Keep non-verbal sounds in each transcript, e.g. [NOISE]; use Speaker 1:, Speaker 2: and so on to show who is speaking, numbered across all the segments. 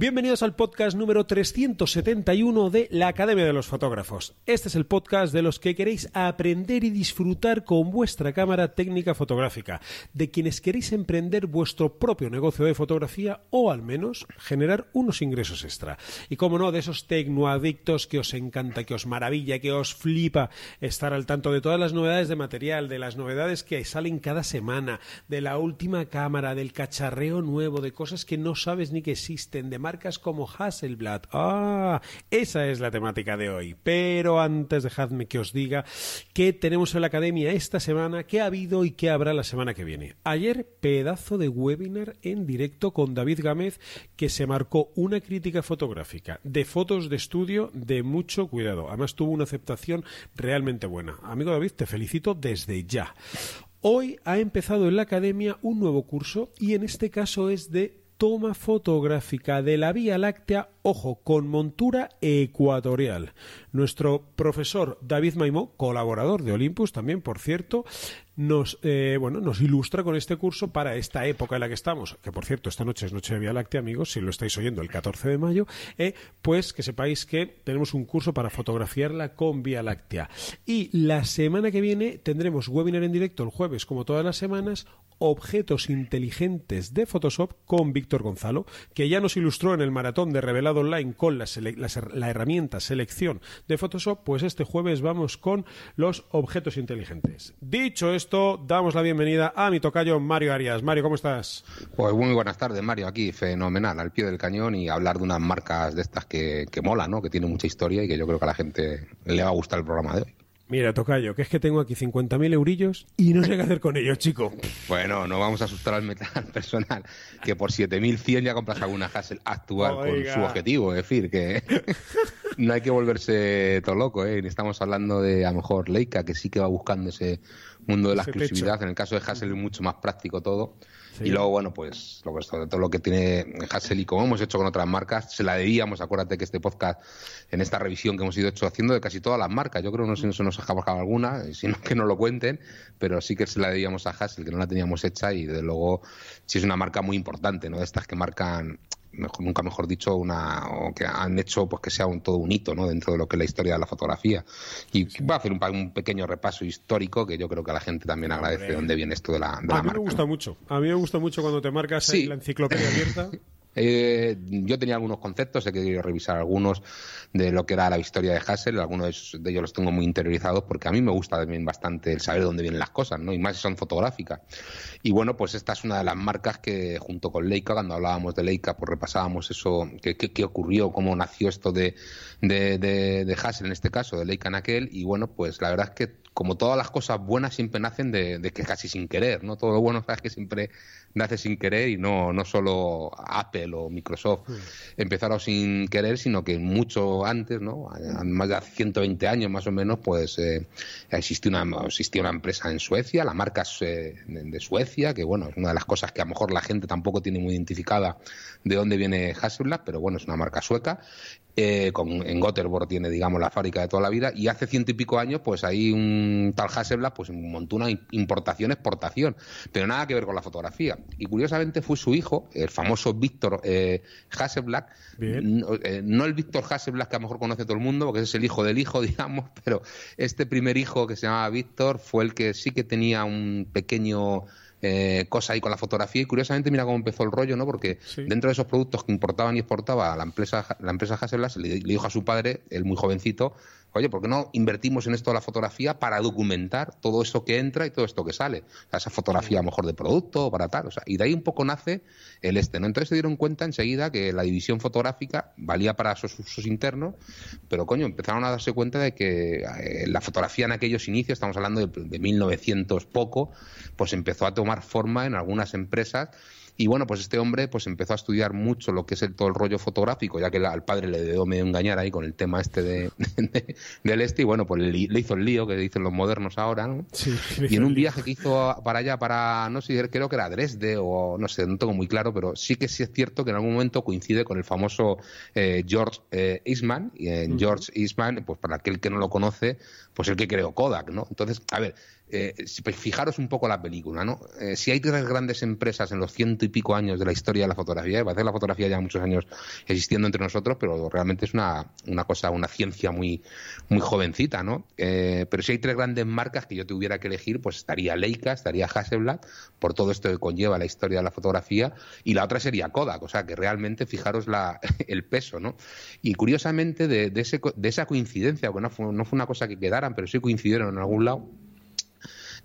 Speaker 1: Bienvenidos al podcast número 371 de la Academia de los Fotógrafos. Este es el podcast de los que queréis aprender y disfrutar con vuestra cámara técnica fotográfica, de quienes queréis emprender vuestro propio negocio de fotografía o al menos generar unos ingresos extra. Y como no, de esos tecnoadictos que os encanta, que os maravilla, que os flipa estar al tanto de todas las novedades de material, de las novedades que salen cada semana, de la última cámara, del cacharreo nuevo, de cosas que no sabes ni que existen, de marcas como Hasselblad. Ah, esa es la temática de hoy. Pero antes dejadme que os diga qué tenemos en la academia esta semana, qué ha habido y qué habrá la semana que viene. Ayer, pedazo de webinar en directo con David Gámez que se marcó una crítica fotográfica de fotos de estudio de mucho cuidado. Además tuvo una aceptación realmente buena. Amigo David, te felicito desde ya. Hoy ha empezado en la academia un nuevo curso y en este caso es de toma fotográfica de la Vía Láctea, ojo, con montura ecuatorial. Nuestro profesor David Maimó, colaborador de Olympus también, por cierto, nos, eh, bueno, nos ilustra con este curso para esta época en la que estamos, que por cierto, esta noche es Noche de Vía Láctea, amigos, si lo estáis oyendo el 14 de mayo, eh, pues que sepáis que tenemos un curso para fotografiarla con Vía Láctea. Y la semana que viene tendremos webinar en directo el jueves, como todas las semanas, objetos inteligentes de Photoshop con Víctor Gonzalo, que ya nos ilustró en el maratón de Revelado Online con la, la herramienta selección de Photoshop, pues este jueves vamos con los objetos inteligentes. Dicho esto, damos la bienvenida a mi tocayo Mario Arias. Mario, ¿cómo estás?
Speaker 2: Pues muy buenas tardes, Mario. Aquí fenomenal, al pie del cañón y hablar de unas marcas de estas que, que mola, ¿no? Que tienen mucha historia y que yo creo que a la gente le va a gustar el programa de hoy.
Speaker 1: Mira, Tocayo, que es que tengo aquí 50.000 eurillos y no sé qué hacer con ellos, chico.
Speaker 2: Bueno, no vamos a asustar al metal [LAUGHS] personal, que por 7.100 ya compras alguna Hassel actual con su objetivo. Es decir, que [LAUGHS] no hay que volverse todo loco, ¿eh? Estamos hablando de, a lo mejor, Leica, que sí que va buscando ese mundo de la exclusividad. En el caso de Hassel es mucho más práctico todo. Y luego, bueno, pues lo todo lo que tiene Hassel y como hemos hecho con otras marcas, se la debíamos, acuérdate que este podcast, en esta revisión que hemos ido hecho haciendo de casi todas las marcas, yo creo que no sé nos ha escapado alguna, sino que nos lo cuenten, pero sí que se la debíamos a Hassel, que no la teníamos hecha y desde luego sí es una marca muy importante, ¿no? De estas que marcan nunca mejor dicho, una, o que han hecho pues que sea un, todo un hito ¿no? dentro de lo que es la historia de la fotografía. Y voy a hacer un, pequeño repaso histórico que yo creo que a la gente también agradece de dónde viene esto de la, de
Speaker 1: a mí me gusta mucho. A mí me gusta mucho cuando te marcas la enciclopedia abierta. [LAUGHS]
Speaker 2: Eh, yo tenía algunos conceptos, he querido revisar algunos de lo que era la historia de Hassel, algunos de ellos los tengo muy interiorizados porque a mí me gusta también bastante el saber de dónde vienen las cosas, ¿no? Y más si son fotográficas. Y bueno, pues esta es una de las marcas que junto con Leica, cuando hablábamos de Leica, pues repasábamos eso, qué, qué, ocurrió, cómo nació esto de, de, de, Hassel en este caso, de Leica en aquel, y bueno, pues la verdad es que como todas las cosas buenas siempre nacen de, que casi sin querer, ¿no? Todo lo bueno es que siempre nace sin querer y no, no solo Apple o Microsoft empezaron sin querer, sino que mucho antes, ¿no? Más de 120 años más o menos, pues eh, existía, una, existía una empresa en Suecia, la marca eh, de Suecia, que bueno, es una de las cosas que a lo mejor la gente tampoco tiene muy identificada de dónde viene Hasselblad, pero bueno, es una marca sueca eh, con, en Gothenburg tiene, digamos, la fábrica de toda la vida, y hace ciento y pico años, pues ahí un tal Hasselblad, pues montó una importación, exportación, pero nada que ver con la fotografía. Y curiosamente fue su hijo, el famoso Víctor eh, Hasselblad, no, eh, no, el Víctor Hasselblad que a lo mejor conoce todo el mundo, porque es el hijo del hijo, [LAUGHS] digamos, pero este primer hijo que se llamaba Víctor fue el que sí que tenía un pequeño eh, cosa ahí con la fotografía y curiosamente mira cómo empezó el rollo, ¿no? Porque dentro de esos productos que importaban y exportaba la empresa, la empresa Hasselblad, le, le dijo a su padre, el muy jovencito, oye, ¿por qué no invertimos en esto de la fotografía para documentar todo eso que entra y todo esto que sale? O sea, esa fotografía a lo mejor de producto para tal, o sea, y de ahí un poco nace el este, ¿no? Entonces se dieron cuenta enseguida que la división fotográfica valía para sus usos internos, pero coño, empezaron a darse cuenta de que eh, la fotografía en aquellos inicios, estamos hablando de, de 1900 poco, pues empezó a tomar forma en algunas empresas y bueno, pues este hombre pues empezó a estudiar mucho lo que es el, todo el rollo fotográfico, ya que al padre le dio medio engañar ahí con el tema este de, [LAUGHS] del este, y bueno, pues le, hizo el lío que dicen los modernos ahora, ¿no? y en un viaje que hizo para allá, para, no sé, creo que era Dresde o no sé, no tengo muy claro, pero sí que sí es cierto que en algún momento coincide con el famoso eh, George eh, Eastman, y en George Eastman, pues para aquel que no lo conoce, pues el que creó Kodak, ¿no? Entonces, a ver, eh, pues fijaros un poco la película, ¿no? Eh, si hay tres grandes empresas en los ciento y pico años de la historia de la fotografía, a ser la fotografía ya muchos años existiendo entre nosotros, pero realmente es una, una cosa, una ciencia muy, muy jovencita, ¿no? Eh, pero si hay tres grandes marcas que yo tuviera que elegir, pues estaría Leica, estaría Hasselblad, por todo esto que conlleva la historia de la fotografía, y la otra sería Kodak, o sea que realmente fijaros la, [LAUGHS] el peso, ¿no? Y curiosamente de, de, ese, de esa coincidencia, bueno, no fue, no fue una cosa que quedaran, pero sí coincidieron en algún lado,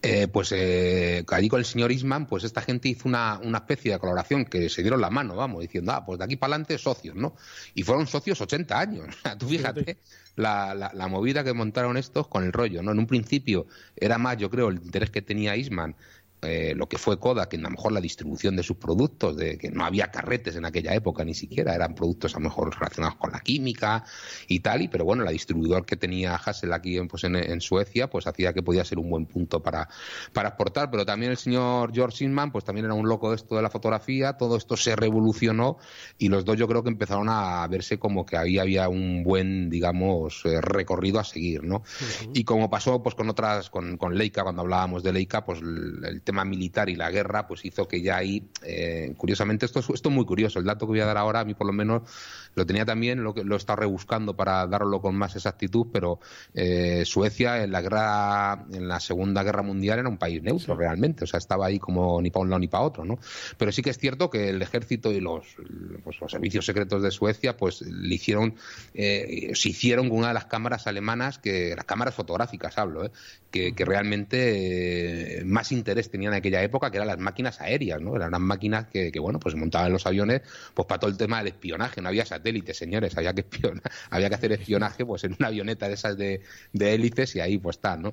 Speaker 2: eh, pues eh, allí con el señor Isman, pues esta gente hizo una, una, especie de colaboración que se dieron la mano, vamos, diciendo, ah, pues de aquí para adelante socios, ¿no? Y fueron socios 80 años. [LAUGHS] Tú fíjate la, la, la, movida que montaron estos con el rollo, ¿no? En un principio era más, yo creo, el interés que tenía Isman eh, lo que fue Kodak, en a lo mejor la distribución de sus productos, de que no había carretes en aquella época ni siquiera, eran productos a lo mejor relacionados con la química y tal, y pero bueno, la distribuidor que tenía Hassel aquí en, pues en, Suecia, pues hacía que podía ser un buen punto para, para exportar, pero también el señor George Inman, pues también era un loco de esto de la fotografía, todo esto se revolucionó y los dos yo creo que empezaron a verse como que ahí había un buen, digamos, eh, recorrido a seguir, ¿no? Uh -huh. Y como pasó pues con otras, con, con Leica, cuando hablábamos de Leica, pues el, el tema militar y la guerra, pues hizo que ya ahí, eh, curiosamente, esto, esto es muy curioso, el dato que voy a dar ahora, a mí por lo menos lo tenía también, lo, lo he estado rebuscando para darlo con más exactitud, pero eh, Suecia en la guerra, en la Segunda Guerra Mundial era un país neutro sí. realmente, o sea, estaba ahí como ni para un lado ni para otro, ¿no? Pero sí que es cierto que el ejército y los, pues, los servicios secretos de Suecia, pues le hicieron, eh, se hicieron con una de las cámaras alemanas, que las cámaras fotográficas hablo, ¿eh? que, que realmente más interés tenían en aquella época, que eran las máquinas aéreas, ¿no? Eran unas máquinas que, que, bueno, pues montaban los aviones, pues para todo el tema del espionaje, no había satélites, señores, había que espionar, [LAUGHS] había que hacer espionaje, pues en una avioneta de esas de, de hélices y ahí pues está, ¿no?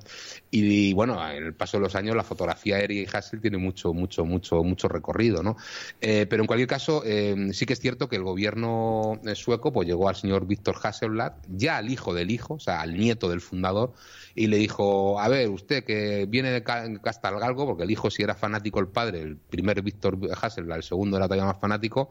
Speaker 2: Y, bueno, en el paso de los años la fotografía aérea y Hassel tiene mucho, mucho, mucho, mucho recorrido, ¿no? Eh, pero en cualquier caso, eh, sí que es cierto que el gobierno sueco pues llegó al señor Víctor Hasselblad, ya al hijo del hijo, o sea, al nieto del fundador, y le dijo, a ver, usted que viene de Castalgalgo, porque el hijo si era fanático el padre, el primer Víctor Hasselblad, el segundo era todavía más fanático,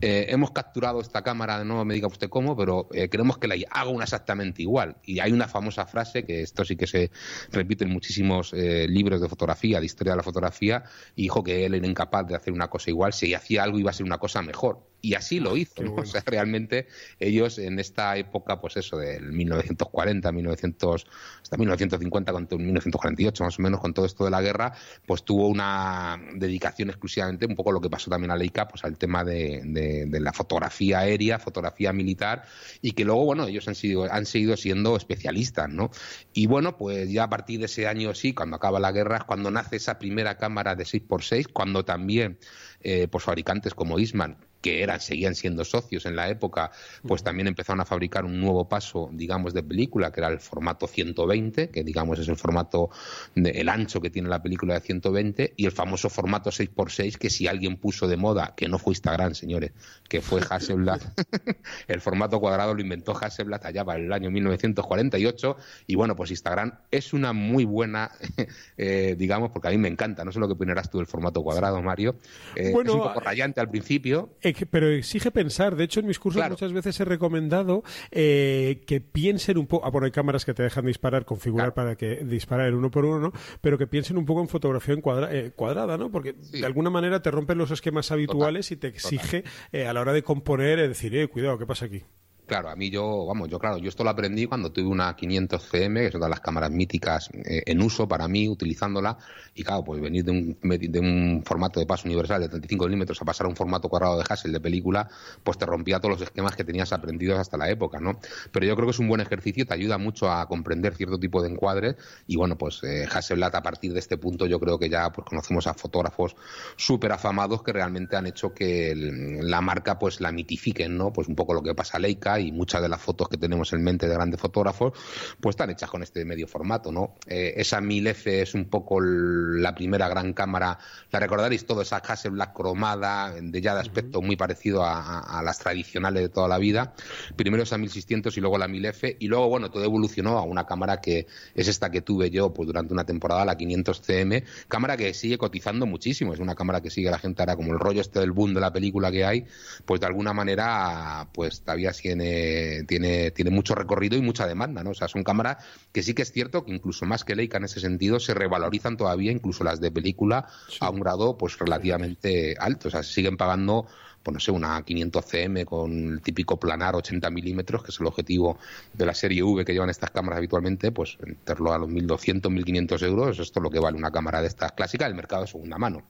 Speaker 2: eh, hemos capturado esta cámara, no me diga usted cómo, pero eh, queremos que la haga una exactamente igual. Y hay una famosa frase, que esto sí que se repite en muchísimos eh, libros de fotografía, de historia de la fotografía, y dijo que él era incapaz de hacer una cosa igual, si hacía algo iba a ser una cosa mejor y así lo hizo. ¿no? [LAUGHS] Bueno. O sea, realmente ellos en esta época, pues eso, del 1940, 1900, hasta 1950, con 1948 más o menos, con todo esto de la guerra, pues tuvo una dedicación exclusivamente, un poco lo que pasó también a Leica, pues al tema de, de, de la fotografía aérea, fotografía militar, y que luego, bueno, ellos han, sido, han seguido siendo especialistas, ¿no? Y bueno, pues ya a partir de ese año, sí, cuando acaba la guerra, es cuando nace esa primera cámara de 6x6, cuando también, eh, pues fabricantes como Eastman que eran, seguían siendo socios en la época, pues también empezaron a fabricar un nuevo paso, digamos, de película, que era el formato 120, que digamos es el formato, de, el ancho que tiene la película de 120, y el famoso formato 6x6, que si alguien puso de moda, que no fue Instagram, señores, que fue Hasselblad, [LAUGHS] el formato cuadrado lo inventó Hasselblad allá para el año 1948, y bueno, pues Instagram es una muy buena, [LAUGHS] eh, digamos, porque a mí me encanta, no sé lo que opinas tú del formato cuadrado, Mario, eh, bueno, es un poco rayante al principio
Speaker 1: pero exige pensar. De hecho, en mis cursos claro. muchas veces he recomendado eh, que piensen un poco. Ah, bueno, hay cámaras que te dejan disparar, configurar claro. para que disparar el uno por uno, ¿no? pero que piensen un poco en fotografía en cuadra, eh, cuadrada, ¿no? Porque sí. de alguna manera te rompen los esquemas habituales Total. y te exige eh, a la hora de componer decir, eh, cuidado, ¿qué pasa aquí?
Speaker 2: Claro, a mí yo, vamos, yo claro, yo esto lo aprendí cuando tuve una 500 CM, que son las cámaras míticas eh, en uso para mí, utilizándola, y claro, pues venir de un, de un formato de paso universal de 35 milímetros a pasar a un formato cuadrado de Hassel de película, pues te rompía todos los esquemas que tenías aprendidos hasta la época, ¿no? Pero yo creo que es un buen ejercicio, te ayuda mucho a comprender cierto tipo de encuadres, y bueno, pues eh, Hasselblad a partir de este punto yo creo que ya pues conocemos a fotógrafos súper afamados que realmente han hecho que el, la marca pues la mitifiquen, ¿no? Pues un poco lo que pasa a Leica y muchas de las fotos que tenemos en mente de grandes fotógrafos, pues están hechas con este medio formato, ¿no? Eh, esa 1000F es un poco la primera gran cámara, la recordaréis todo, esa Hasselblad cromada, de ya de aspecto uh -huh. muy parecido a, a, a, las tradicionales de toda la vida. Primero esa 1600 y luego la 1000F, y luego, bueno, todo evolucionó a una cámara que es esta que tuve yo pues durante una temporada, la 500 CM, cámara que sigue cotizando muchísimo, es una cámara que sigue la gente ahora como el rollo este del boom de la película que hay, pues de alguna manera, pues todavía siguen tiene, tiene, tiene mucho recorrido y mucha demanda, ¿no? O sea, son cámaras que sí que es cierto que incluso más que Leica en ese sentido se revalorizan todavía, incluso las de película, a un grado pues relativamente alto. O sea, se siguen pagando pues no sé, una 500 cm con el típico planar 80 milímetros, que es el objetivo de la serie V que llevan estas cámaras habitualmente, pues meterlo a los 1.200, 1.500 euros, esto es lo que vale una cámara de estas clásicas, el mercado de segunda mano.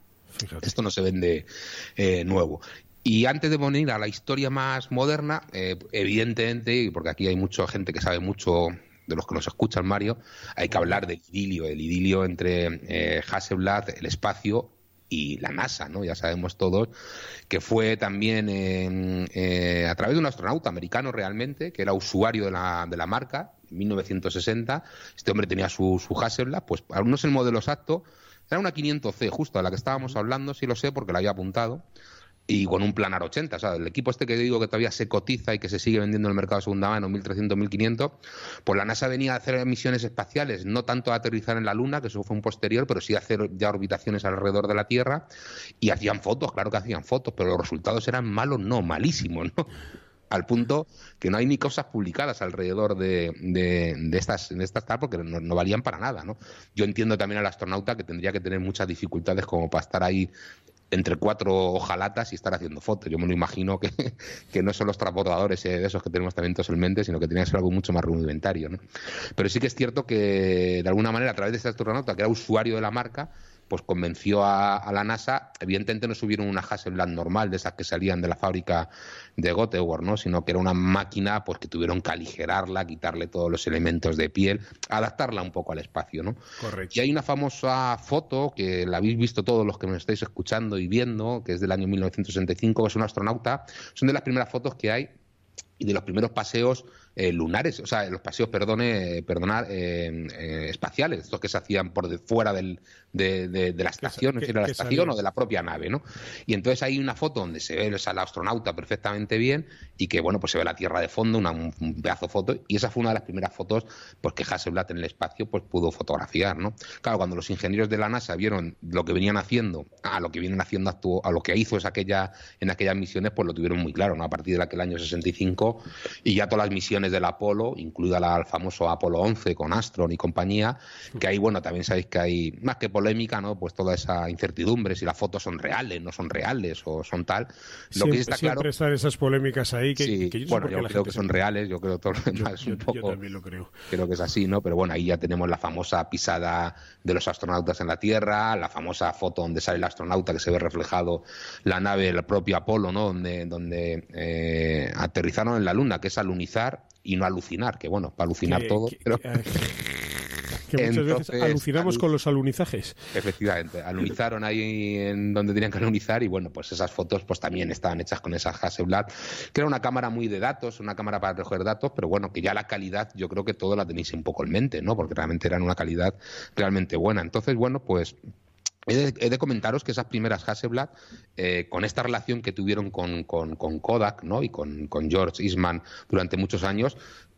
Speaker 2: Esto no se vende eh, nuevo. Y antes de poner a la historia más moderna, eh, evidentemente, porque aquí hay mucha gente que sabe mucho de los que nos escuchan, Mario, hay que hablar del idilio, el idilio entre eh, Hasselblad, el espacio y la NASA, ¿no? Ya sabemos todos que fue también eh, a través de un astronauta americano realmente, que era usuario de la, de la marca, en 1960. Este hombre tenía su, su Hasselblad, pues no es el modelo exacto, era una 500C, justo a la que estábamos hablando, sí lo sé porque la había apuntado y con un planar 80. O sea, el equipo este que digo que todavía se cotiza y que se sigue vendiendo en el mercado de segunda mano, 1.300, 1.500, pues la NASA venía a hacer misiones espaciales, no tanto a aterrizar en la Luna, que eso fue un posterior, pero sí a hacer ya orbitaciones alrededor de la Tierra y hacían fotos, claro que hacían fotos, pero los resultados eran malos, no, malísimos, ¿no? al punto que no hay ni cosas publicadas alrededor de, de, estas de estas tal porque no, valían para nada no yo entiendo también al astronauta que tendría que tener muchas dificultades como para estar ahí entre cuatro hojalatas y estar haciendo fotos. Yo me lo imagino que, [LAUGHS] que no son los transbordadores eh, de esos que tenemos también todos en mente, sino que tenía que ser algo mucho más rudimentario. ¿no? Pero sí que es cierto que, de alguna manera, a través de este astronauta, que era usuario de la marca, pues convenció a, a, la NASA. Evidentemente no subieron una Hasselblad normal, de esas que salían de la fábrica de Göteborg, ¿no? sino que era una máquina pues que tuvieron que aligerarla, quitarle todos los elementos de piel, adaptarla un poco al espacio. ¿no?
Speaker 1: Correcto.
Speaker 2: Y hay una famosa foto que la habéis visto todos los que me estáis escuchando y viendo, que es del año 1965, que es un astronauta. Son de las primeras fotos que hay y de los primeros paseos eh, lunares, o sea, los paseos, perdone, perdonar, eh, eh, espaciales, estos que se hacían por de, fuera del, de, de, de, la estación, que, la estación o de la propia nave, ¿no? Y entonces hay una foto donde se ve al astronauta perfectamente bien y que, bueno, pues se ve la Tierra de fondo, una, un pedazo de foto, y esa fue una de las primeras fotos pues que Hasselblad en el espacio pues pudo fotografiar, ¿no? Claro, cuando los ingenieros de la NASA vieron lo que venían haciendo, a lo que vienen haciendo, actuó, a lo que hizo es aquella, en aquellas misiones, pues lo tuvieron muy claro, ¿no? A partir de aquel año 65 y ya todas las misiones del Apolo, incluida la, el famoso Apolo 11 con Astron y compañía, que ahí, bueno, también sabéis que hay, más que polémica, ¿no? Pues toda esa incertidumbre, si las fotos son reales, no son reales o son tal. Lo
Speaker 1: siempre,
Speaker 2: que está claro.
Speaker 1: Siempre están esas polémicas ahí que,
Speaker 2: sí,
Speaker 1: que yo
Speaker 2: bueno, yo creo que son reales, yo creo todo lo demás
Speaker 1: yo,
Speaker 2: un poco.
Speaker 1: Yo también lo creo.
Speaker 2: Creo que es así, ¿no? Pero bueno, ahí ya tenemos la famosa pisada de los astronautas en la Tierra, la famosa foto donde sale el astronauta que se ve reflejado la nave, el propio Apolo, ¿no? Donde, donde eh, aterrizaron en la Luna, que es alunizar y no alucinar, que bueno, para alucinar
Speaker 1: que,
Speaker 2: todo.
Speaker 1: Que,
Speaker 2: pero...
Speaker 1: que, muchas Entonces, veces alucinamos alu con los alunizajes.
Speaker 2: Efectivamente, alunizaron ahí en donde tenían que alunizar y bueno, pues esas fotos pues también estaban hechas con esa Hasselblad, que era una cámara muy de datos, una cámara para recoger datos, pero bueno, que ya la calidad yo creo que todo la tenéis un poco en mente, ¿no? Porque realmente eran una calidad realmente buena. Entonces, bueno, pues He de, he de, comentaros que esas primeras Hasselblad, eh, con esta relación que tuvieron con, con, con Kodak ¿no? y con, con, George Eastman durante muchos años,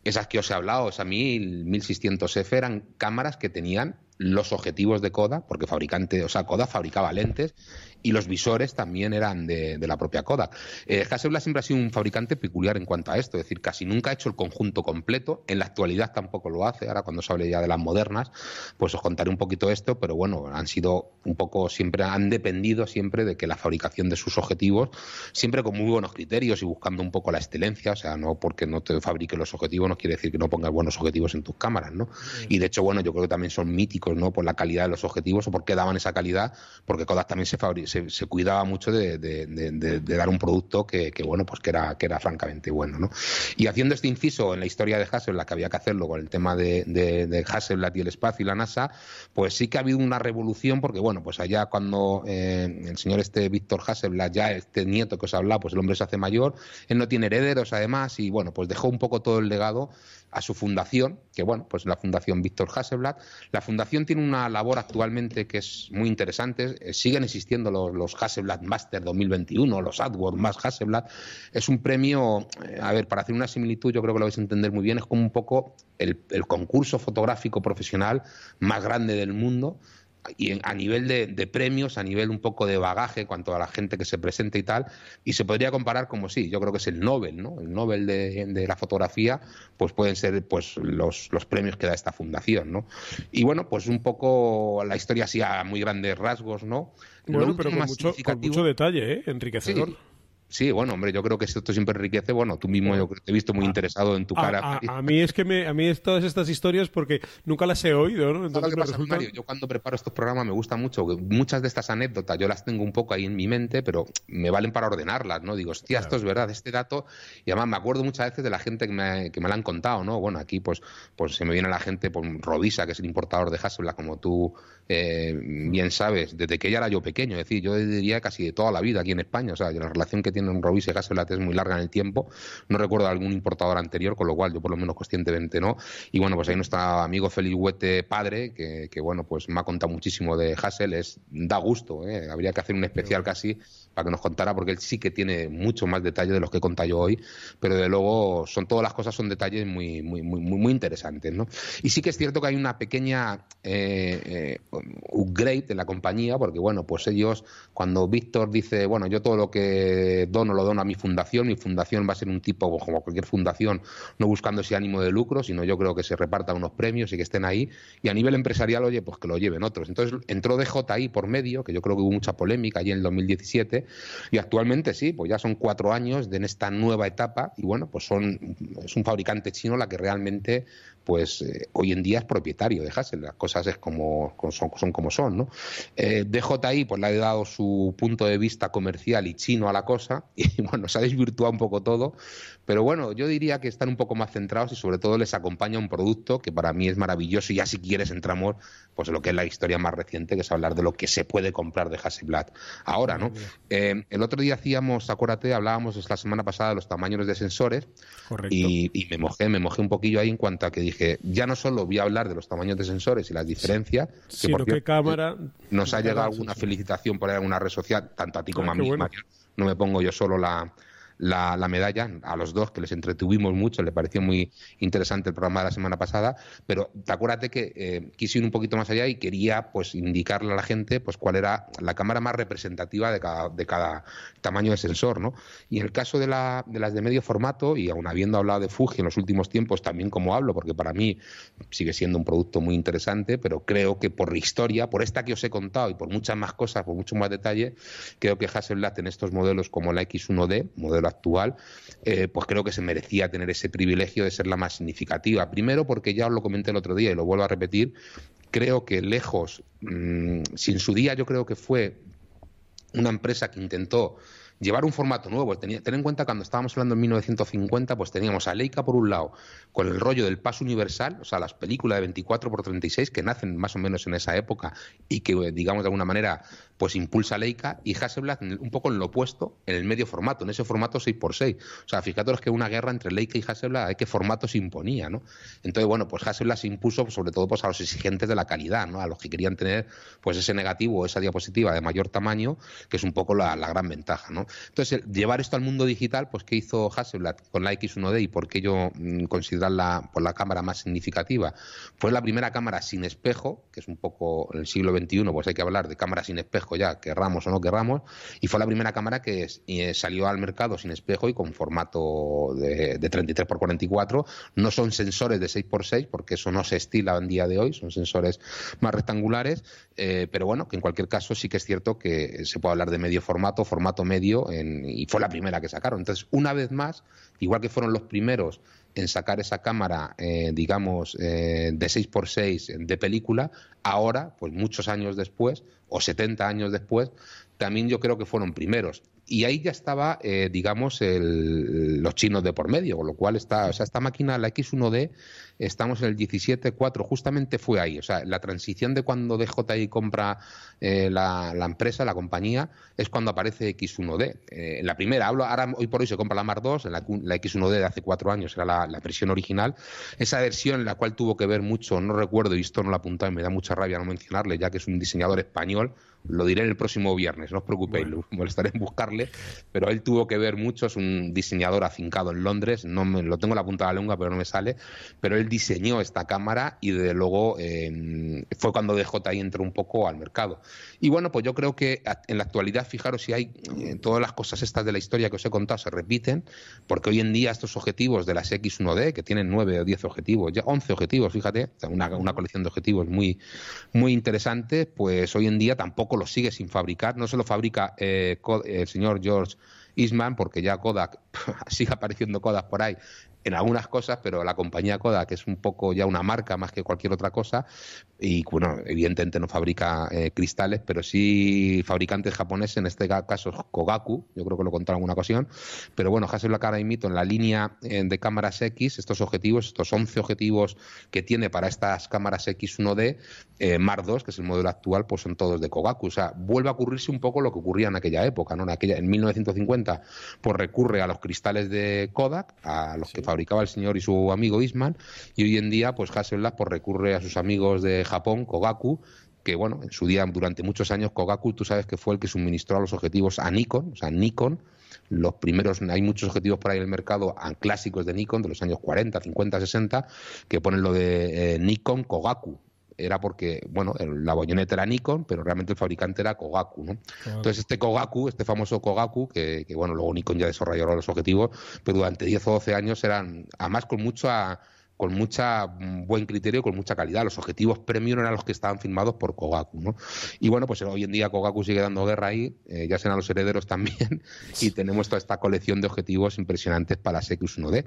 Speaker 2: esas que os he hablado, esa 1000, 1600F, eran cámaras que tenían los objetivos de Kodak, porque fabricante, o sea, Kodak fabricaba lentes y los visores también eran de, de la propia Kodak. Eh, Hasselblad siempre ha sido un fabricante peculiar en cuanto a esto, es decir, casi nunca ha hecho el conjunto completo, en la actualidad tampoco lo hace, ahora cuando se hable ya de las modernas, pues os contaré un poquito esto, pero bueno, han sido un poco, siempre han dependido siempre de que la fabricación de sus objetivos, siempre con muy buenos criterios y buscando un poco la excelencia, o sea, no porque no te fabrique los objetivos no quiere decir que no pongas buenos objetivos en tus cámaras, ¿no? Y de hecho, bueno, yo creo que también son míticos, ¿no? Por la calidad de los objetivos o por qué daban esa calidad, porque Kodak también se, se, se cuidaba mucho de, de, dar un producto que, que, bueno, pues que era, que era francamente bueno, ¿no? Y haciendo este inciso en la historia de Hasselblad, que había que hacerlo con el tema de, de, Hasselblad y el espacio y la NASA, pues sí que ha habido una revolución, porque bueno, pues allá cuando eh, el señor este Víctor Hasselblad, ya este nieto que os habla, pues el hombre se hace mayor, él no tiene herederos además, y bueno, pues dejó un poco todo el legado a su fundación, que bueno, pues la Fundación Víctor Hasselblad. La fundación tiene una labor actualmente que es muy interesante. Eh, siguen existiendo los, los Hasselblad Master 2021, los AdWords más Hasselblad. Es un premio, eh, a ver, para hacer una similitud, yo creo que lo vais a entender muy bien, es como un poco el, el concurso fotográfico profesional más grande del mundo y a nivel de, premios, a nivel un poco de bagaje en cuanto a la gente que se presenta y tal, y se podría comparar como sí, yo creo que es el Nobel, ¿no? El Nobel de, la fotografía, pues pueden ser pues los, los, premios que da esta fundación, ¿no? Y bueno, pues un poco la historia así a muy grandes rasgos, ¿no?
Speaker 1: Bueno, pero con mucho, con mucho, detalle, ¿eh? Enriquecedor.
Speaker 2: Sí, bueno, hombre, yo creo que esto siempre enriquece. Bueno, tú mismo yo te he visto muy interesado en tu cara.
Speaker 1: A, mí es que me, a mí todas estas historias porque nunca las he oído, ¿no?
Speaker 2: Entonces pasa, Mario? Yo cuando preparo estos programas me gusta mucho. Muchas de estas anécdotas yo las tengo un poco ahí en mi mente, pero me valen para ordenarlas, ¿no? Digo, hostia, esto es verdad, este dato. Y además me acuerdo muchas veces de la gente que me, que me la han contado, ¿no? Bueno, aquí pues, pues se me viene la gente, por pues, Rodisa, que es el importador de Hasselblad, como tú eh, bien sabes, desde que ella era yo pequeño, es decir, yo diría casi de toda la vida aquí en España, o sea, la relación que tienen Robis y Hasselblad es muy larga en el tiempo, no recuerdo algún importador anterior, con lo cual yo por lo menos conscientemente no, y bueno, pues ahí nuestro amigo Félix Huete padre, que, que bueno, pues me ha contado muchísimo de Hassel, es, da gusto, ¿eh? habría que hacer un especial casi para que nos contara, porque él sí que tiene mucho más detalle de los que he contado yo hoy, pero de luego son todas las cosas son detalles muy, muy, muy, muy interesantes, ¿no? Y sí que es cierto que hay una pequeña eh, eh, upgrade de la compañía, porque bueno, pues ellos, cuando Víctor dice, bueno, yo todo lo que dono lo dono a mi fundación, mi fundación va a ser un tipo como cualquier fundación, no buscando ese ánimo de lucro, sino yo creo que se repartan unos premios y que estén ahí, y a nivel empresarial, oye, pues que lo lleven otros. Entonces entró DJI por medio, que yo creo que hubo mucha polémica allí en el 2017, y actualmente sí, pues ya son cuatro años de en esta nueva etapa, y bueno, pues son, es un fabricante chino la que realmente pues eh, hoy en día es propietario de Hassel, las cosas es como, son, son, como son, ¿no? Eh, DJI pues le ha dado su punto de vista comercial y chino a la cosa [LAUGHS] y bueno, se ha desvirtuado un poco todo, pero bueno, yo diría que están un poco más centrados y sobre todo les acompaña un producto que para mí es maravilloso. Y ya si quieres entramos pues en lo que es la historia más reciente, que es hablar de lo que se puede comprar de Hasselblad ahora, ¿no? Eh, el otro día hacíamos, acuérdate, hablábamos la semana pasada de los tamaños de sensores y, y me mojé, me mojé un poquillo ahí en cuanto a que dije ya no solo voy a hablar de los tamaños de sensores y las diferencias,
Speaker 1: sino que, cámara
Speaker 2: nos ha llegado alguna felicitación por ahí en una red social, tanto a ti como ah, a mí, no me pongo yo solo la, la, la, medalla a los dos, que les entretuvimos mucho, le pareció muy interesante el programa de la semana pasada, pero te acuérdate que eh, quise ir un poquito más allá y quería pues indicarle a la gente pues cuál era la cámara más representativa de cada, de cada tamaño de sensor, ¿no? Y en el caso de, la, de las de medio formato, y aún habiendo hablado de Fuji en los últimos tiempos, también como hablo, porque para mí sigue siendo un producto muy interesante, pero creo que por historia, por esta que os he contado y por muchas más cosas, por mucho más detalle, creo que Hasselblad en estos modelos como la X1D, modelo actual, eh, pues creo que se merecía tener ese privilegio de ser la más significativa. Primero porque ya os lo comenté el otro día y lo vuelvo a repetir, creo que lejos, mm, sin su día yo creo que fue una empresa que intentó llevar un formato nuevo. Ten en cuenta cuando estábamos hablando en 1950, pues teníamos a Leica por un lado, con el rollo del paso universal, o sea, las películas de 24 por 36 que nacen más o menos en esa época y que, digamos, de alguna manera, pues impulsa Leica y Hasselblad un poco en lo opuesto, en el medio formato, en ese formato 6x6. O sea, fijaros que una guerra entre Leica y Hasselblad, ¿a qué formato se imponía, no? Entonces, bueno, pues Hasselblad se impuso sobre todo pues a los exigentes de la calidad, ¿no? A los que querían tener pues ese negativo o esa diapositiva de mayor tamaño, que es un poco la, la gran ventaja, ¿no? Entonces, llevar esto al mundo digital, pues ¿qué hizo Hasselblad con la X1D y por qué yo mm, considerarla por pues, la cámara más significativa? Fue la primera cámara sin espejo, que es un poco en el siglo XXI, pues hay que hablar de cámara sin espejo ya, querramos o no querramos, y fue la primera cámara que eh, salió al mercado sin espejo y con formato de, 33 x 44. No son sensores de 6 x 6 porque eso no se estila en día de hoy, son sensores más rectangulares, eh, pero bueno, que en cualquier caso sí que es cierto que se puede hablar de medio formato, formato medio, y fue la primera que sacaron. Entonces, una vez más, igual que fueron los primeros en sacar esa cámara, eh, digamos, eh, de 6x6 de película, ahora, pues muchos años después, o 70 años después, también yo creo que fueron primeros. Y ahí ya estaba, eh, digamos, los chinos de por medio, con lo cual está, o sea, esta máquina, la X1D, estamos en el 17.4, justamente fue ahí. O sea, la transición de cuando DJI compra eh, la, empresa, la compañía, es cuando aparece X1D. Eh, la primera, hablo, ahora hoy por hoy se compra la Mark II, la, la X1D de hace cuatro años era la, la, versión original. Esa versión la cual tuvo que ver mucho, no recuerdo, y esto no lo apuntado y me da mucha rabia no mencionarle, ya que es un diseñador español, lo diré el próximo viernes, no os preocupéis, lo molestaré en buscarle pero él tuvo que ver mucho, es un diseñador afincado en Londres, no me, lo tengo en la punta de la lengua, pero no me sale, pero él diseñó esta cámara y desde luego eh, fue cuando DJI entró un poco al mercado. Y bueno, pues yo creo que en la actualidad, fijaros si hay eh, todas las cosas estas de la historia que os he contado se repiten, porque hoy en día estos objetivos de las X1D, que tienen 9 o 10 objetivos, ya 11 objetivos, fíjate, una, colección de objetivos muy, muy interesante, pues hoy en día tampoco los sigue sin fabricar. No se lo fabrica eh, el señor George Eastman, porque ya Kodak [LAUGHS] sigue apareciendo Kodak por ahí en algunas cosas, pero la compañía Kodak es un poco ya una marca más que cualquier otra cosa y bueno, evidentemente no fabrica eh, cristales, pero sí fabricantes japoneses, en este caso Kogaku, yo creo que lo contaron en alguna ocasión, pero bueno, Hasselblad ahora imito en la línea eh, de cámaras X, estos objetivos, estos 11 objetivos que tiene para estas cámaras X1D, eh, Mar 2, que es el modelo actual, pues son todos de Kogaku, o sea, vuelve a ocurrirse un poco lo que ocurría en aquella época, ¿no? En aquella en 1950 pues recurre a los cristales de Kodak, a los que fabricaba el señor y su amigo Isman, y hoy en día pues Hasselblad pues recurre a sus amigos de Japón, Kogaku, que bueno, en su día, durante muchos años, Kogaku, tú sabes que fue el que suministró los objetivos a Nikon, o sea, Nikon, los primeros, hay muchos objetivos por ahí en el mercado clásicos de Nikon, de los años 40, 50, 60, que ponen lo de eh, Nikon Kogaku, era porque, bueno, la bayoneta era Nikon, pero realmente el fabricante era Kogaku, ¿no? Entonces este Kogaku, este famoso Kogaku, que, que, bueno, luego Nikon ya desarrolló los objetivos, pero durante 10 o 12 años eran, además con mucho con mucha mm, buen criterio, con mucha calidad. Los objetivos premium eran los que estaban firmados por Kogaku, ¿no? Y bueno, pues hoy en día Kogaku sigue dando guerra ahí, eh, ya sean a los herederos también, [LAUGHS] y tenemos toda esta colección de objetivos impresionantes para las X1D.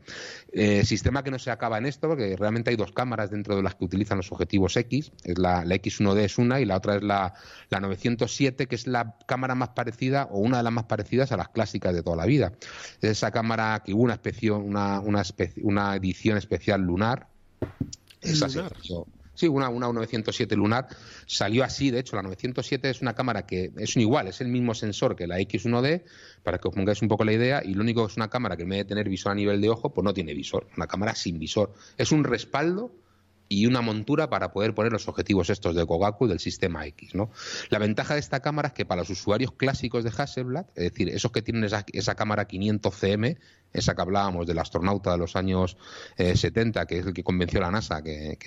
Speaker 2: Eh, sistema que no se acaba en esto, porque realmente hay dos cámaras dentro de las que utilizan los objetivos X. Es la, X1D es una y la otra es la, la 907, que es la cámara más parecida o una de las más parecidas a las clásicas de toda la vida. Es esa cámara que hubo una, especie, una, una, una edición especial lunar esa Sí, una, una 907 lunar salió así. De hecho, la 907 es una cámara que es un igual, es el mismo sensor que la X1D, para que os pongáis un poco la idea. Y lo único que es una cámara que en vez de tener visor a nivel de ojo, pues no tiene visor. Una cámara sin visor. Es un respaldo y una montura para poder poner los objetivos estos de Kogaku del sistema X. ¿no? La ventaja de esta cámara es que para los usuarios clásicos de Hasselblad, es decir, esos que tienen esa, cámara 500 cm, esa que hablábamos del astronauta de los años 70, eh, que es el que convenció a la NASA que,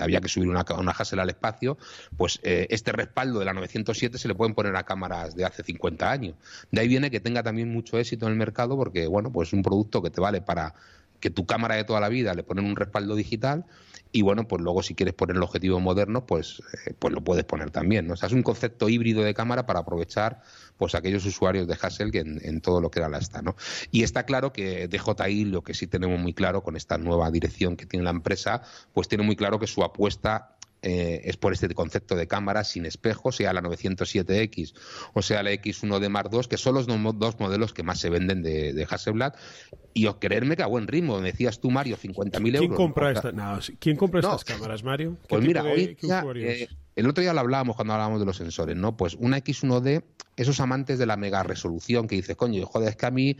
Speaker 2: había que subir una, una Hasselblad al espacio, pues eh, este respaldo de la 907 se le pueden poner a cámaras de hace 50 años. De ahí viene que tenga también mucho éxito en el mercado porque, bueno, pues es un producto que te vale para que tu cámara de toda la vida le ponen un respaldo digital y bueno, pues luego si quieres poner el objetivo moderno, pues, eh, pues lo puedes poner también. ¿no? O sea, es un concepto híbrido de cámara para aprovechar pues aquellos usuarios de Hassel en, en todo lo que era la esta, ¿no? Y está claro que DJI lo que sí tenemos muy claro con esta nueva dirección que tiene la empresa, pues tiene muy claro que su apuesta eh, es por este concepto de cámara sin espejo, sea la 907X o sea la X1 de Mark II, que son los dos modelos que más se venden de, Hasselblad. Y os creerme que a buen ritmo, decías tú, Mario, 50.000 euros.
Speaker 1: Compra ¿Quién compra estas cámaras, Mario?
Speaker 2: Pues mira, hoy eh, el otro día lo hablábamos cuando hablábamos de los sensores, ¿no? Pues una X1D, esos amantes de la mega resolución que dices, coño, joder, es que a mí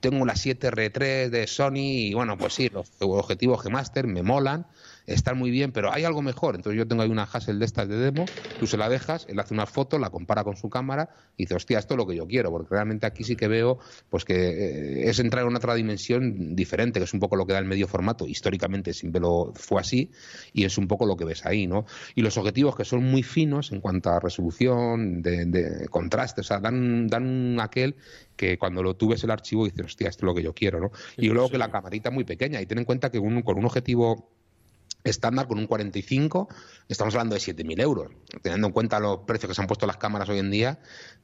Speaker 2: tengo la 7R3 de Sony y bueno, pues sí, los objetivos G-Master me molan, están muy bien, pero hay algo mejor. Entonces yo tengo ahí una Hassel de estas de demo, tú se la dejas, él hace una foto, la compara con su cámara y dice, hostia, esto es lo que yo quiero, porque realmente aquí sí que veo pues que eh, es entrar en otra dimensión diferente, que es un poco lo que da el medio formato. Históricamente siempre lo fue así y es un poco lo que ves ahí, ¿no? Y los objetivos que son muy finos en cuanto a resolución, de, contraste, o sea, dan, dan aquel que cuando lo tuves el archivo dices, hostia, esto es lo que yo quiero, ¿no? Y luego que la camarita es muy pequeña y ten en cuenta que con un objetivo estándar con un 45, estamos hablando de 7.000 euros. Teniendo en cuenta los precios que se han puesto las cámaras hoy en día,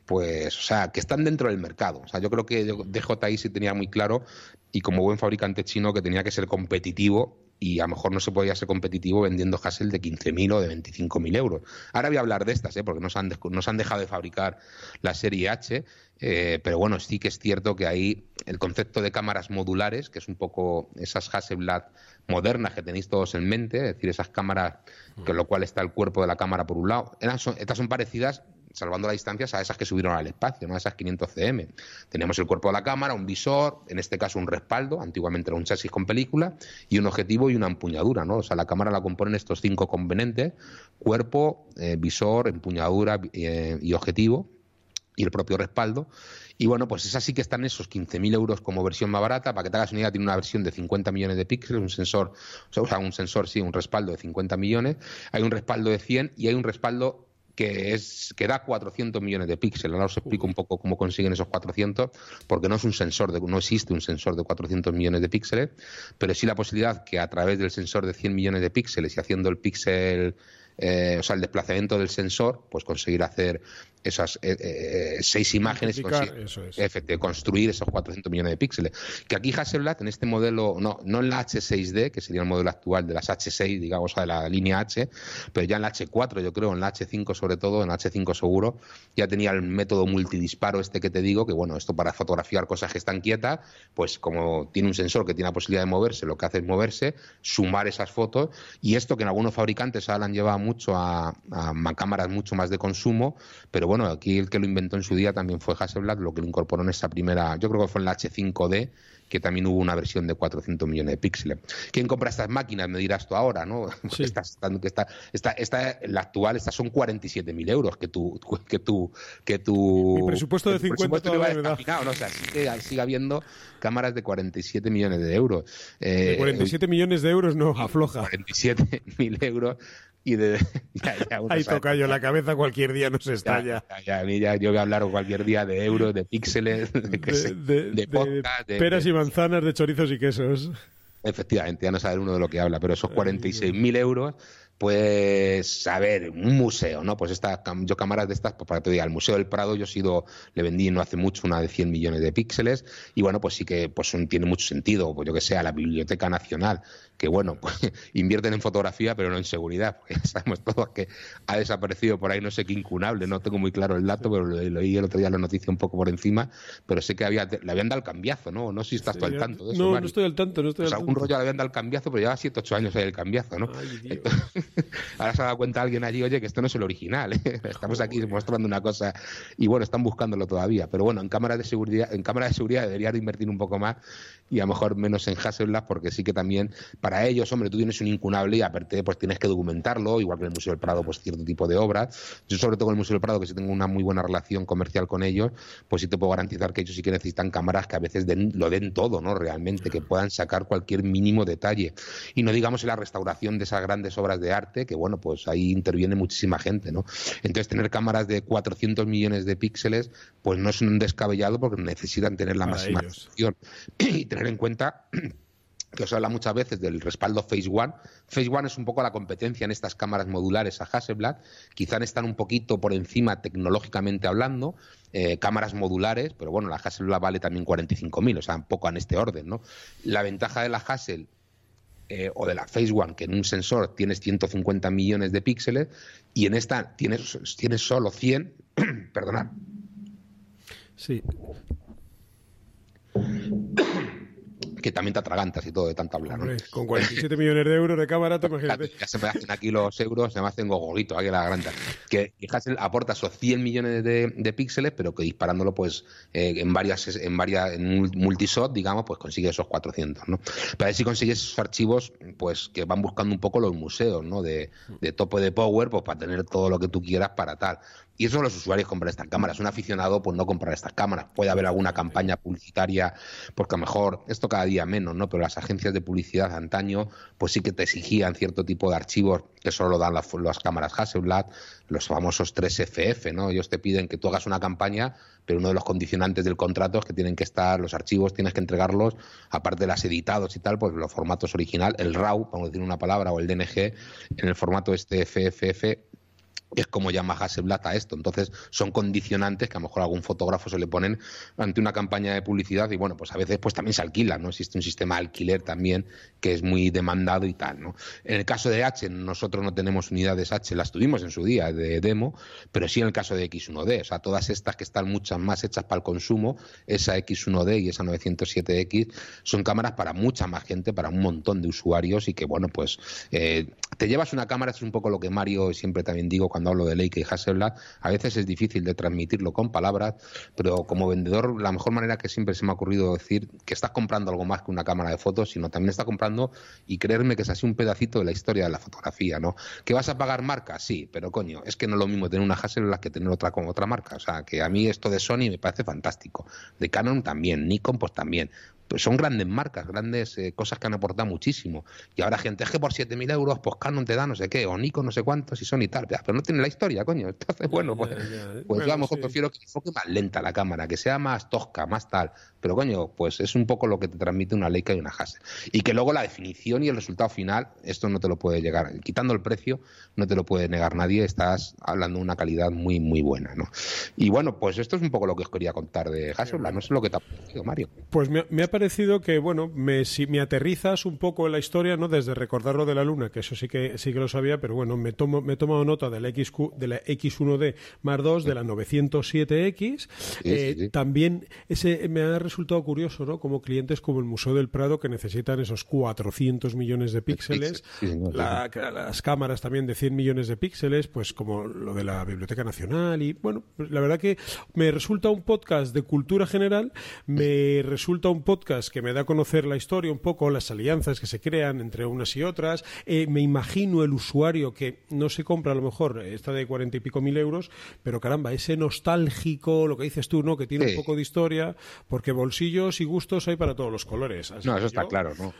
Speaker 2: pues, o sea, que están dentro del mercado. O sea, yo creo que DJI sí tenía muy claro, y como buen fabricante chino, que tenía que ser competitivo y a lo mejor no se podía ser competitivo vendiendo Hassel de 15.000 o de 25.000 euros. Ahora voy a hablar de estas, ¿eh? porque nos han, nos han dejado de fabricar la serie H, eh, pero bueno, sí que es cierto que ahí el concepto de cámaras modulares, que es un poco esas Hasselblad modernas que tenéis todos en mente, es decir, esas cámaras, con lo cual está el cuerpo de la cámara por un lado, estas son parecidas salvando las distancias a esas que subieron al espacio, ¿no? a esas 500 cm. Tenemos el cuerpo de la cámara, un visor, en este caso un respaldo, antiguamente era un chasis con película, y un objetivo y una empuñadura. ¿no? O sea, la cámara la componen estos cinco componentes, cuerpo, eh, visor, empuñadura eh, y objetivo y el propio respaldo. Y bueno, pues es así que están esos 15.000 euros como versión más barata. Para que te hagas una tiene una versión de 50 millones de píxeles, un sensor, o sea, un sensor, sí, un respaldo de 50 millones. Hay un respaldo de 100 y hay un respaldo que es que da 400 millones de píxeles. Ahora os explico un poco cómo consiguen esos 400, porque no es un sensor, no existe un sensor de 400 millones de píxeles, pero sí la posibilidad que a través del sensor de 100 millones de píxeles y haciendo el píxel eh, o sea, el desplazamiento del sensor, pues conseguir hacer esas eh, eh, seis imágenes y construir esos 400 millones de píxeles. Que aquí Hasselblad, en este modelo, no, no en la H6D, que sería el modelo actual de las H6, digamos, de la línea H, pero ya en la H4, yo creo, en la H5 sobre todo, en la H5 seguro, ya tenía el método multidisparo este que te digo, que bueno, esto para fotografiar cosas que están quietas, pues como tiene un sensor que tiene la posibilidad de moverse, lo que hace es moverse, sumar esas fotos, y esto que en algunos fabricantes ahora han llevado mucho a, cámaras mucho más de consumo, pero bueno, aquí el que lo inventó en su día también fue Hasselblad, lo que lo incorporó en esta primera, yo creo que fue en la H5D, que también hubo una versión de 400 millones de píxeles. ¿Quién compra estas máquinas? Me dirás tú ahora, ¿no? [LAUGHS] Sí. Esta, esta, la actual, estas son 47.000 euros que tú, que tú, que tú.
Speaker 1: Mi presupuesto de 50
Speaker 2: ¿no? O sea, sigue, sigue habiendo cámaras de 47 millones de euros.
Speaker 1: Eh, 47 millones de euros no afloja.
Speaker 2: 47.000 euros y de [LAUGHS]
Speaker 1: ya, ya ahí toca yo la cabeza cualquier día nos estalla.
Speaker 2: ya, ya, yo voy a hablar cualquier día de euros de píxeles [LAUGHS] de, de,
Speaker 1: de, de peras y manzanas de chorizos y quesos.
Speaker 2: Efectivamente ya no sabe uno de lo que habla pero esos 46.000 euros pues, a ver, un museo, ¿no? Pues esta, yo cámaras de estas, pues para que te diga, el Museo del Prado yo he sido, le vendí no hace mucho una de 100 millones de píxeles y bueno, pues sí que pues tiene mucho sentido, pues yo que sé, a la Biblioteca Nacional, que bueno, pues, [LAUGHS] invierten en fotografía pero no en seguridad, porque sabemos todos que ha desaparecido por ahí no sé qué incunable, no tengo muy claro el dato, pero lo, leí el otro día la noticia un poco por encima, pero sé que había, le habían dado el cambiazo, ¿no? No sé si estás tú al tanto de eso.
Speaker 1: No, no estoy al tanto, no estoy
Speaker 2: pues
Speaker 1: al
Speaker 2: algún rollo le habían dado el cambiazo, pero lleva 7, 8 años ahí el cambiazo, ¿no? Ay, [LAUGHS] Ahora se ha dado cuenta alguien allí, oye, que esto no es el original, ¿eh? [LAUGHS] estamos aquí mostrando una cosa y bueno, están buscándolo todavía, pero bueno, en cámaras de seguridad, en cámaras de seguridad deberían invertir un poco más y a lo mejor menos en Hasselblad porque sí que también para ellos, hombre, tú tienes un incunable y aparte pues tienes que documentarlo, igual que en el Museo del Prado, pues cierto tipo de obras. Yo sobre todo en el Museo del Prado, que sí tengo una muy buena relación comercial con ellos, pues sí te puedo garantizar que ellos sí que necesitan cámaras que a veces lo den todo, ¿no? Realmente, que puedan sacar cualquier mínimo detalle. Y no digamos en la restauración de esas grandes obras de arte, que bueno, pues ahí interviene muchísima gente, ¿no? Entonces tener cámaras de 400 millones de píxeles, pues no es un descabellado porque necesitan tener la máxima [CLEARS THROAT] y tener en cuenta que os habla muchas veces del respaldo Phase One. Phase One es un poco la competencia en estas cámaras modulares a Hasselblad. Quizá están un poquito por encima tecnológicamente hablando, eh, cámaras modulares, pero bueno, la Hasselblad vale también 45.000, o sea, un poco en este orden, ¿no? La ventaja de la Hassel eh, o de la Phase One, que en un sensor tienes 150 millones de píxeles y en esta tienes, solo 100, [CLEARS THROAT] perdonad.
Speaker 1: Sí
Speaker 2: que también te atragantas y todo de tanto hablar.
Speaker 1: Con 47 millones de euros de cámara, te imagínate.
Speaker 2: Ya se me hacen aquí los euros, me hacen gogolito aquí la garganta. Que Hassel aporta esos 100 millones de, píxeles, pero que disparándolo pues eh, en varias en varias en multishot, digamos, pues consigue esos 400, ¿no? Pero ver si consigues esos archivos pues que van buscando un poco los museos, ¿no? De, de tope de power, pues para tener todo lo que tú quieras para tal. Y eso los usuarios compran estas cámaras. Un aficionado, pues no comprar estas cámaras. Puede haber alguna campaña publicitaria, porque a lo mejor, esto cada día menos, ¿no? Pero las agencias de publicidad antaño, pues sí que te exigían cierto tipo de archivos que solo dan las, cámaras Hasselblad, los famosos 3FF, ¿no? Ellos te piden que tú hagas una campaña, pero uno de los condicionantes del contrato es que tienen que estar, los archivos tienes que entregarlos, aparte de las editados y tal, pues los formatos original, el RAW, vamos a decir una palabra, o el DNG, en el formato este FFF es como llama Hasselblad a esto. Entonces, son condicionantes que a lo mejor algún fotógrafo se le ponen ante una campaña de publicidad y bueno, pues a veces pues también se alquila, ¿no? Existe un sistema de alquiler también que es muy demandado y tal, ¿no? En el caso de H, nosotros no tenemos unidades H, las tuvimos en su día de demo, pero sí en el caso de X1D, o sea, todas estas que están muchas más hechas para el consumo, esa X1D y esa 907X, son cámaras para mucha más gente, para un montón de usuarios y que bueno, pues eh, te llevas una cámara, es un poco lo que Mario siempre también digo cuando cuando hablo de Leica y Hasselblad, a veces es difícil de transmitirlo con palabras, pero como vendedor la mejor manera que siempre se me ha ocurrido decir que estás comprando algo más que una cámara de fotos, sino también está comprando y creerme que es así un pedacito de la historia de la fotografía, ¿no? ¿Que vas a pagar marca? Sí, pero coño, es que no es lo mismo tener una Hasselblad que tener otra con otra marca. O sea, que a mí esto de Sony me parece fantástico. De Canon también, Nikon pues también pues son grandes marcas, grandes eh, cosas que han aportado muchísimo. Y ahora gente, es que por 7.000 euros, pues Canon te da no sé qué, o Nikon no sé cuántos, y son y tal. Pero no tiene la historia, coño. [LAUGHS] Entonces, bueno, pues, pues yo a lo mejor prefiero que enfoque más lenta la cámara, que sea más tosca, más tal. Pero, coño, pues es un poco lo que te transmite una Leica y una Hasselblad. Y que luego la definición y el resultado final, esto no te lo puede llegar. Quitando el precio, no te lo puede negar nadie. Estás hablando de una calidad muy, muy buena, ¿no? Y bueno, pues esto es un poco lo que os quería contar de Hasselblad. No sé lo que te ha parecido, Mario.
Speaker 1: Pues me, me ha parecido que, bueno, me, si me aterrizas un poco en la historia, ¿no? Desde recordarlo de la Luna, que eso sí que sí que lo sabía, pero bueno, me tomo me he tomado nota de la, XQ, de la X1D más 2, de la 907X. Eh, también ese me ha resultado curioso, ¿no? Como clientes como el Museo del Prado que necesitan esos 400 millones de píxeles, la, las cámaras también de 100 millones de píxeles, pues como lo de la Biblioteca Nacional y bueno, pues la verdad que me resulta un podcast de cultura general, me resulta un podcast que me da a conocer la historia un poco, las alianzas que se crean entre unas y otras. Eh, me imagino el usuario que no se compra a lo mejor esta de cuarenta y pico mil euros, pero caramba, ese nostálgico, lo que dices tú, ¿no? Que tiene un poco de historia, porque bolsillos y gustos hay para todos los colores.
Speaker 2: no, eso está claro, ¿no?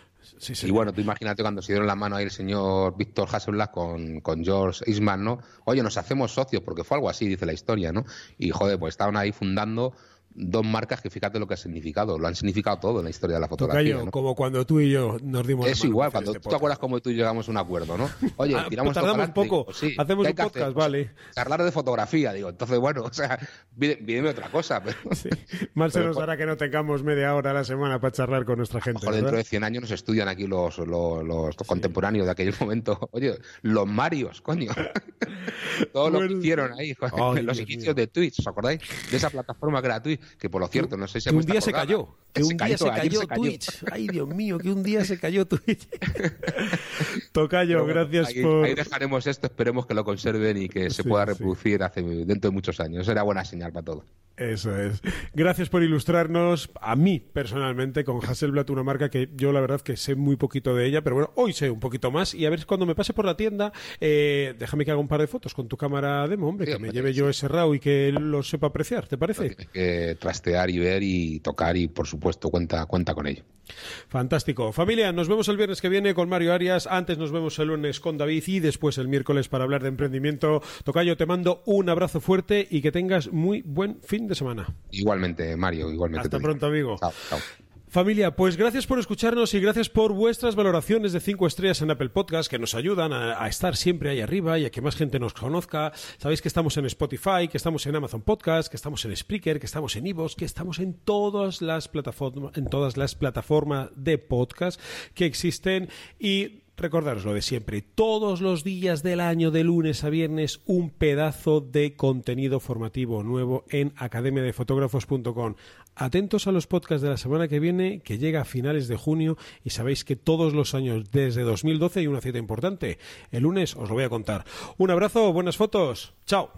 Speaker 2: y bueno, tú imagínate cuando se dieron la mano ahí el señor Víctor Hasselblad con, con George Eastman, ¿no? Oye, nos hacemos socios, porque fue algo así, dice la historia, ¿no? Y joder, pues estaban ahí fundando dos marcas que fíjate lo que ha significado, lo han significado todo en la historia de la fotografía.
Speaker 1: como cuando tú y yo nos dimos
Speaker 2: Es igual, cuando este tú te acuerdas como tú y llegamos a un acuerdo, ¿no? Oye,
Speaker 1: ah, tiramos tardamos un poco, hacemos un podcast, vale.
Speaker 2: Charlar de fotografía, digo, entonces bueno, [LAUGHS] o sea, pídeme otra cosa. Pero, [LAUGHS]
Speaker 1: Mal se nos hará que no tengamos media hora a la semana para charlar con nuestra gente.
Speaker 2: Por dentro de 100 años nos estudian aquí los, los, contemporáneos de aquel momento. [LAUGHS] Oye, los Marios, coño. Todo lo que hicieron ahí, en los inicios de Twitch, ¿os acordáis? De esa plataforma que por lo cierto, no sé si
Speaker 1: que un día se cayó. Que un día se cayó Twitch. Ay, Dios mío, que un día se cayó Twitch. [LAUGHS] Tocayo, gracias por.
Speaker 2: Ahí dejaremos esto, esperemos que lo conserven y que se pueda reproducir hace, dentro de muchos años. Será buena señal para todos.
Speaker 1: Eso es. Gracias por ilustrarnos a mí personalmente con Hasselblad, una marca que yo la verdad que sé muy poquito de ella, pero bueno, hoy sé un poquito más y a ver cuando me pase por la tienda, eh, déjame que haga un par de fotos con tu cámara demo, hombre, que me lleve yo ese RAW y que lo sepa apreciar, ¿te parece?
Speaker 2: que trastear y ver y tocar y por supuesto cuenta, cuenta con ello.
Speaker 1: Fantástico. Familia, nos vemos el viernes que viene con Mario Arias. Antes nos vemos el lunes con David y después el miércoles para hablar de emprendimiento. Tocayo, te mando un abrazo fuerte y que tengas muy buen fin de semana.
Speaker 2: Igualmente, Mario, igualmente.
Speaker 1: Hasta pronto, amigo. Familia, pues gracias por escucharnos y gracias por vuestras valoraciones de cinco estrellas en Apple Podcast que nos ayudan a, estar siempre ahí arriba y a que más gente nos conozca. Sabéis que estamos en Spotify, que estamos en Amazon Podcast, que estamos en Spreaker, que estamos en Evox, que estamos en todas las plataformas, en todas las plataformas de podcast que existen y Recordaros lo de siempre, todos los días del año, de lunes a viernes, un pedazo de contenido formativo nuevo en academiadefotógrafos.com. Atentos a los podcasts de la semana que viene, que llega a finales de junio, y sabéis que todos los años, desde 2012, hay una cita importante. El lunes os lo voy a contar. Un abrazo, buenas fotos. Chao.